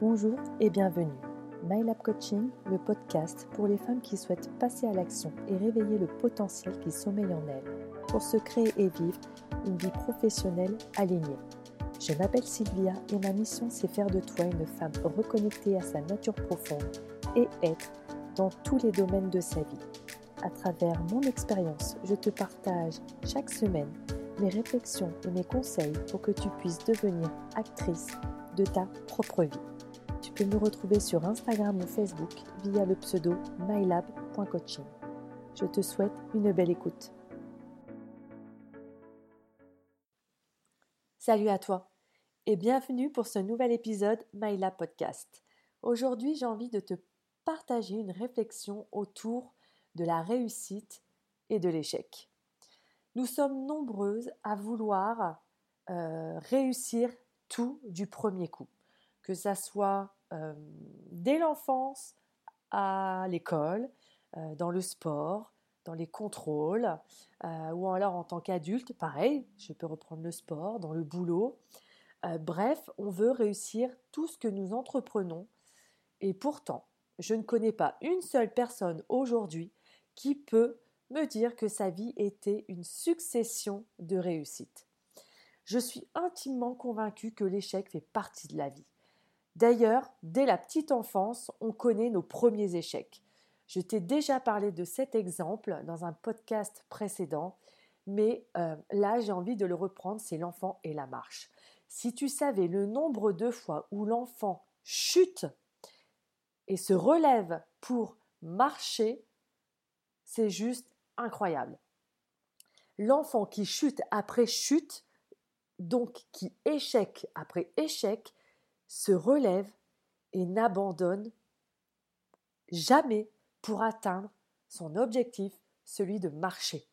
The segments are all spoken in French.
Bonjour et bienvenue. MyLab Coaching, le podcast pour les femmes qui souhaitent passer à l'action et réveiller le potentiel qui sommeille en elles pour se créer et vivre une vie professionnelle alignée. Je m'appelle Sylvia et ma mission c'est faire de toi une femme reconnectée à sa nature profonde et être dans tous les domaines de sa vie. À travers mon expérience, je te partage chaque semaine mes réflexions et mes conseils pour que tu puisses devenir actrice de ta propre vie. Tu peux me retrouver sur Instagram ou Facebook via le pseudo mylab.coaching. Je te souhaite une belle écoute. Salut à toi et bienvenue pour ce nouvel épisode MyLab Podcast. Aujourd'hui, j'ai envie de te partager une réflexion autour de la réussite et de l'échec. Nous sommes nombreuses à vouloir euh, réussir tout du premier coup que ça soit euh, dès l'enfance à l'école, euh, dans le sport, dans les contrôles, euh, ou alors en tant qu'adulte, pareil, je peux reprendre le sport, dans le boulot. bref, on veut réussir tout ce que nous entreprenons. Et pourtant, je ne connais pas une seule personne aujourd'hui qui peut me dire que sa vie était une succession de réussites. Je suis intimement convaincue que l'échec fait partie de la vie. D'ailleurs, dès la petite enfance, on connaît nos premiers échecs. Je t'ai déjà parlé de cet exemple dans un podcast précédent, mais euh, là j'ai envie de le reprendre, c'est l'enfant et la marche. Si tu savais le nombre de fois où l'enfant chute et se relève pour marcher, c'est juste incroyable. L'enfant qui chute après chute, donc qui échec après échec, se relève et n'abandonne jamais pour atteindre son objectif, celui de marcher.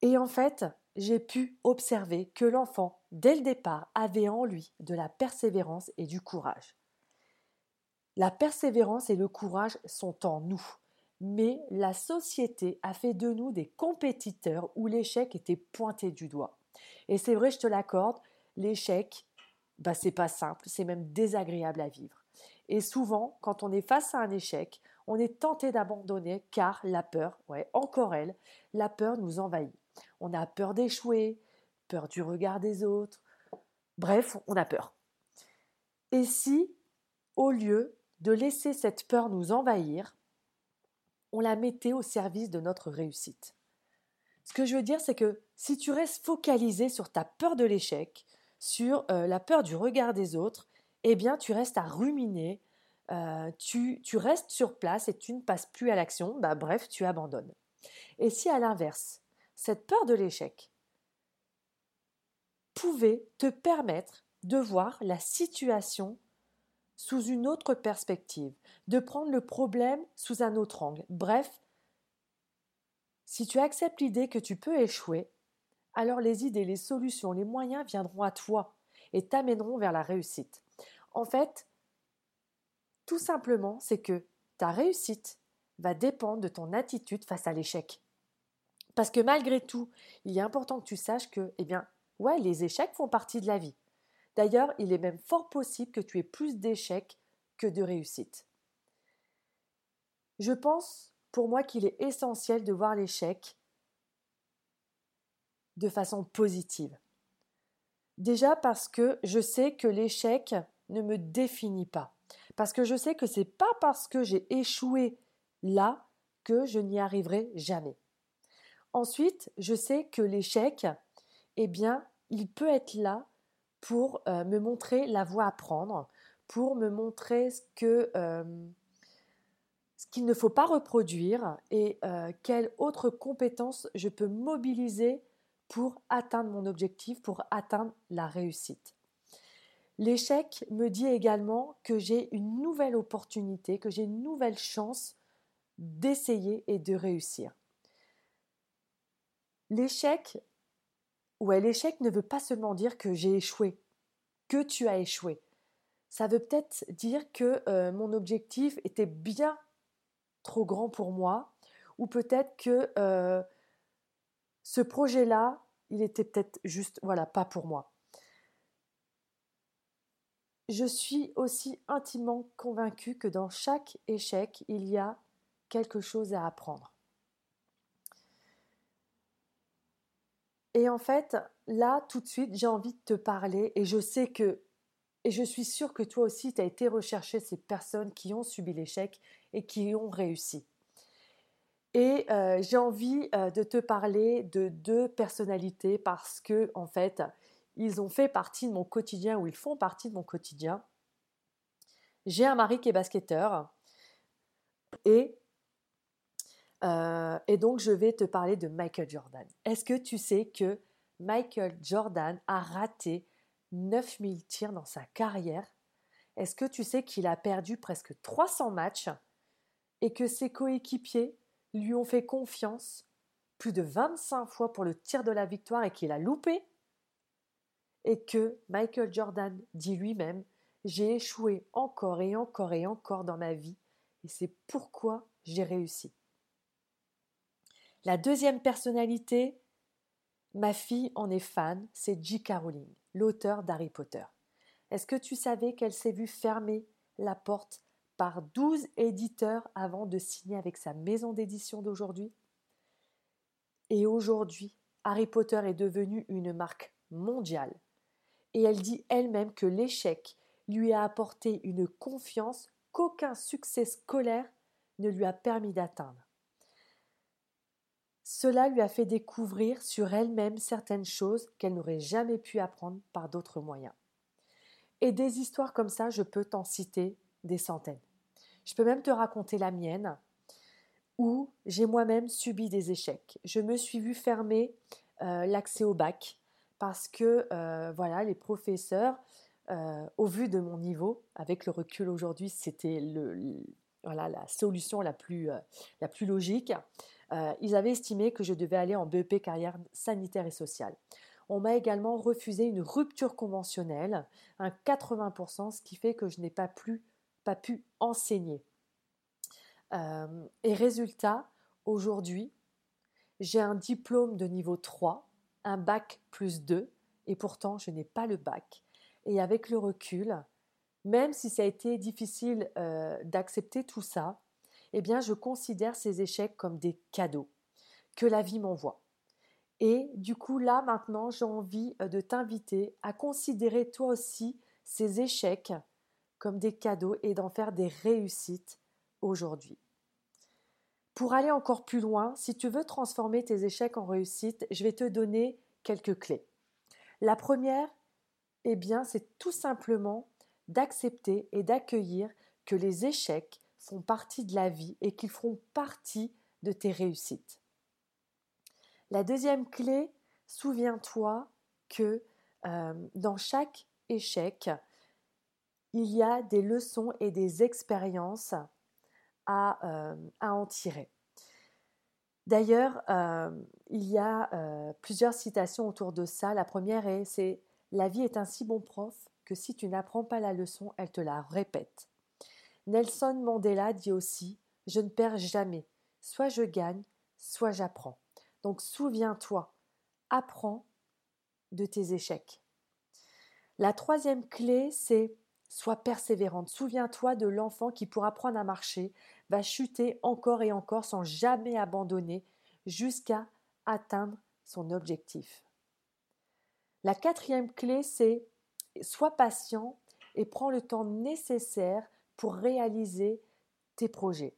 Et en fait, j'ai pu observer que l'enfant, dès le départ, avait en lui de la persévérance et du courage. La persévérance et le courage sont en nous, mais la société a fait de nous des compétiteurs où l'échec était pointé du doigt. Et c'est vrai, je te l'accorde, l'échec, bah, c'est pas simple, c'est même désagréable à vivre. Et souvent, quand on est face à un échec, on est tenté d'abandonner car la peur, ouais, encore elle, la peur nous envahit. On a peur d'échouer, peur du regard des autres. Bref, on a peur. Et si, au lieu de laisser cette peur nous envahir, on la mettait au service de notre réussite? Ce que je veux dire, c'est que si tu restes focalisé sur ta peur de l'échec, sur euh, la peur du regard des autres, eh bien tu restes à ruminer, euh, tu, tu, restes sur place et tu ne passes plus à l'action, bah, bref, tu abandonnes. Et si à l'inverse, cette peur de l'échec pouvait te permettre de voir la situation sous une autre perspective, de prendre le problème sous un autre angle. Bref, si tu acceptes l'idée que tu peux échouer, alors les idées, les solutions, les moyens viendront à toi et t'amèneront vers la réussite. En fait, tout simplement, c'est que ta réussite va dépendre de ton attitude face à l'échec. Parce que malgré tout, il est important que tu saches que, eh bien, ouais, les échecs font partie de la vie. D'ailleurs, il est même fort possible que tu aies plus d'échecs que de réussites. Je pense, pour moi, qu'il est essentiel de voir l'échec de façon positive. Déjà parce que je sais que l'échec ne me définit pas. Parce que je sais que c'est pas parce que j'ai échoué là que je n'y arriverai jamais. Ensuite, je sais que l'échec, eh bien, il peut être là pour euh, me montrer la voie à prendre, pour me montrer ce euh, qu'il ne faut pas reproduire et euh, quelles autres compétences je peux mobiliser pour atteindre mon objectif, pour atteindre la réussite. L'échec me dit également que j'ai une nouvelle opportunité, que j'ai une nouvelle chance d'essayer et de réussir. L'échec, ouais, l'échec ne veut pas seulement dire que j'ai échoué, que tu as échoué. Ça veut peut-être dire que euh, mon objectif était bien trop grand pour moi, ou peut-être que euh, ce projet-là, il était peut-être juste, voilà, pas pour moi. je suis aussi intimement convaincue que dans chaque échec, il y a quelque chose à apprendre. Et en fait, là, tout de suite, j'ai envie de te parler et je sais que, et je suis sûre que toi aussi, tu as été rechercher ces personnes qui ont subi l'échec et qui ont réussi. Et euh, j'ai envie euh, de te parler de deux personnalités parce que, en fait, ils ont fait partie de mon quotidien ou ils font partie de mon quotidien. J'ai un mari qui est basketteur et, euh, et donc je vais te parler de Michael Jordan. Est-ce que tu sais que Michael Jordan a raté 9000 tirs dans sa carrière? Est-ce que tu sais qu'il a perdu presque 300 matchs et que ses coéquipiers lui ont fait confiance plus de 25 fois pour le tir de la victoire et qu'il a loupé Et que Michael Jordan dit lui-même J'ai échoué encore et encore et encore dans ma vie et c'est pourquoi j'ai réussi. La deuxième personnalité, ma fille en est fan, c'est J.K. Rowling, l'auteur d'Harry Potter. Est-ce que tu savais qu'elle s'est vue fermer la porte par 12 éditeurs avant de signer avec sa maison d'édition d'aujourd'hui. Et aujourd'hui, Harry Potter est devenu une marque mondiale. Et elle dit elle-même que l'échec lui a apporté une confiance qu'aucun succès scolaire ne lui a permis d'atteindre. Cela lui a fait découvrir sur elle-même certaines choses qu'elle n'aurait jamais pu apprendre par d'autres moyens. Et des histoires comme ça, je peux t'en citer des centaines. Je peux même te raconter la mienne, où j'ai moi-même subi des échecs. Je me suis vue fermer euh, l'accès au bac parce que euh, voilà, les professeurs, euh, au vu de mon niveau, avec le recul aujourd'hui, c'était le, voilà, la solution la plus, la plus logique. ils avaient estimé que je devais aller en BEP carrière sanitaire et sociale. On m'a également refusé une rupture conventionnelle, un 80%, ce qui fait que je n'ai pas plus pas pu enseigner. Euh, et résultat, aujourd'hui, j'ai un diplôme de niveau 3, un bac plus 2, et pourtant je n'ai pas le bac. Et avec le recul, même si ça a été difficile euh, d'accepter tout ça, eh bien je considère ces échecs comme des cadeaux que la vie m'envoie. Et du coup, là, maintenant, j'ai envie euh, de t'inviter à considérer toi aussi ces échecs comme des cadeaux et d'en faire des réussites aujourd'hui. Pour aller encore plus loin, si tu veux transformer tes échecs en réussites, je vais te donner quelques clés. La première, eh bien, c'est tout simplement d'accepter et d'accueillir que les échecs font partie de la vie et qu'ils feront partie de tes réussites. La deuxième clé, souviens-toi que euh, dans chaque échec, il y a des leçons et des expériences à, euh, en tirer. D'ailleurs, euh, il y a euh, plusieurs citations autour de ça. La première est c'est La vie est un si bon prof que si tu n'apprends pas la leçon, elle te la répète. Nelson Mandela dit aussi Je ne perds jamais. Soit je gagne, soit j'apprends. Donc souviens-toi, apprends de tes échecs. La troisième clé, c'est Sois persévérante. Souviens-toi de l'enfant qui, pour apprendre à marcher, va chuter encore et encore sans jamais abandonner jusqu'à atteindre son objectif. La quatrième clé, c'est sois patient et prends le temps nécessaire pour réaliser tes projets.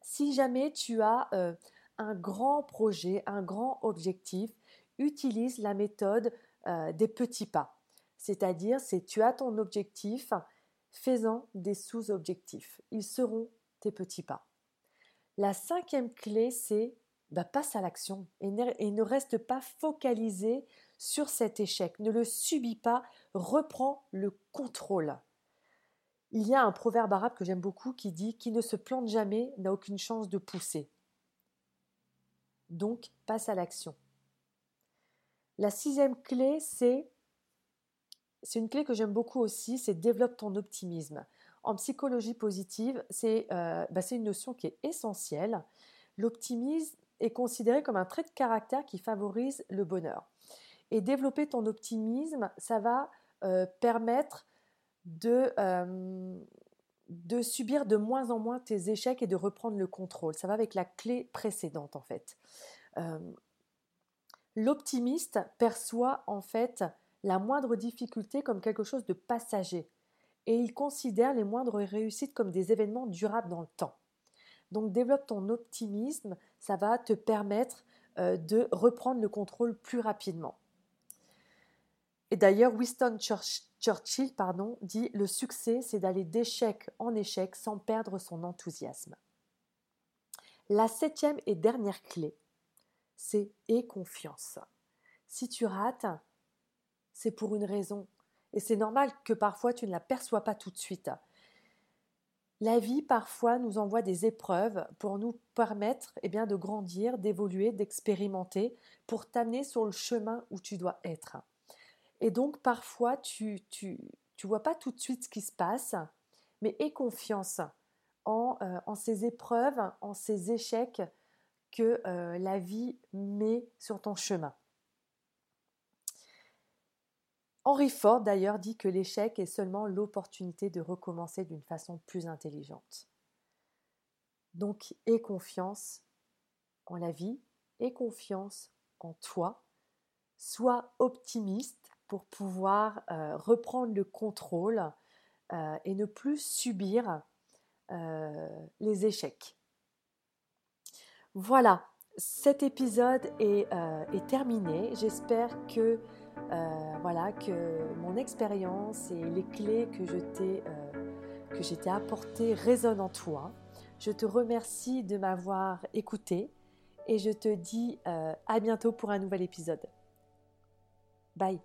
Si jamais tu as euh, un grand projet, un grand objectif, utilise la méthode euh, des petits pas. C'est-à-dire, c'est tu as ton objectif, fais-en des sous-objectifs. Ils seront tes petits pas. La cinquième clé, c'est bah, passe à l'action et ne, reste pas focalisé sur cet échec. Ne le subis pas, reprends le contrôle. Il y a un proverbe arabe que j'aime beaucoup qui dit Qui ne se plante jamais n'a aucune chance de pousser. Donc, passe à l'action. La sixième clé, c'est c'est une clé que j'aime beaucoup aussi, c'est développe ton optimisme. En psychologie positive, euh, bah, c'est une notion qui est essentielle. L'optimisme est considéré comme un trait de caractère qui favorise le bonheur. Et développer ton optimisme, ça va euh, permettre de, de subir de moins en moins tes échecs et de reprendre le contrôle. Ça va avec la clé précédente en fait. L'optimiste perçoit en fait la moindre difficulté comme quelque chose de passager et il considère les moindres réussites comme des événements durables dans le temps. Donc développe ton optimisme, ça va te permettre euh, de reprendre le contrôle plus rapidement. Et d'ailleurs, Winston Churchill pardon, dit Le succès, c'est d'aller d'échec en échec sans perdre son enthousiasme. La septième et dernière clé, c'est aie confiance. Si tu rates, c'est pour une raison. Et c'est normal que parfois tu ne la perçois pas tout de suite. La vie parfois nous envoie des épreuves pour nous permettre eh bien, de grandir, d'évoluer, d'expérimenter, pour t'amener sur le chemin où tu dois être. Et donc parfois tu tu, tu vois pas tout de suite ce qui se passe, mais aie confiance en, euh, en ces épreuves, en ces échecs que euh, la vie met sur ton chemin. Henry Ford d'ailleurs dit que l'échec est seulement l'opportunité de recommencer d'une façon plus intelligente. Donc aie confiance en la vie, aie confiance en toi, sois optimiste pour pouvoir euh, reprendre le contrôle euh, et ne plus subir euh, les échecs. Voilà, cet épisode est, terminé. J'espère que voilà, que mon expérience et les clés que je t'ai euh, que apportées résonnent en toi. Je te remercie de m'avoir écouté et je te dis euh, à bientôt pour un nouvel épisode. Bye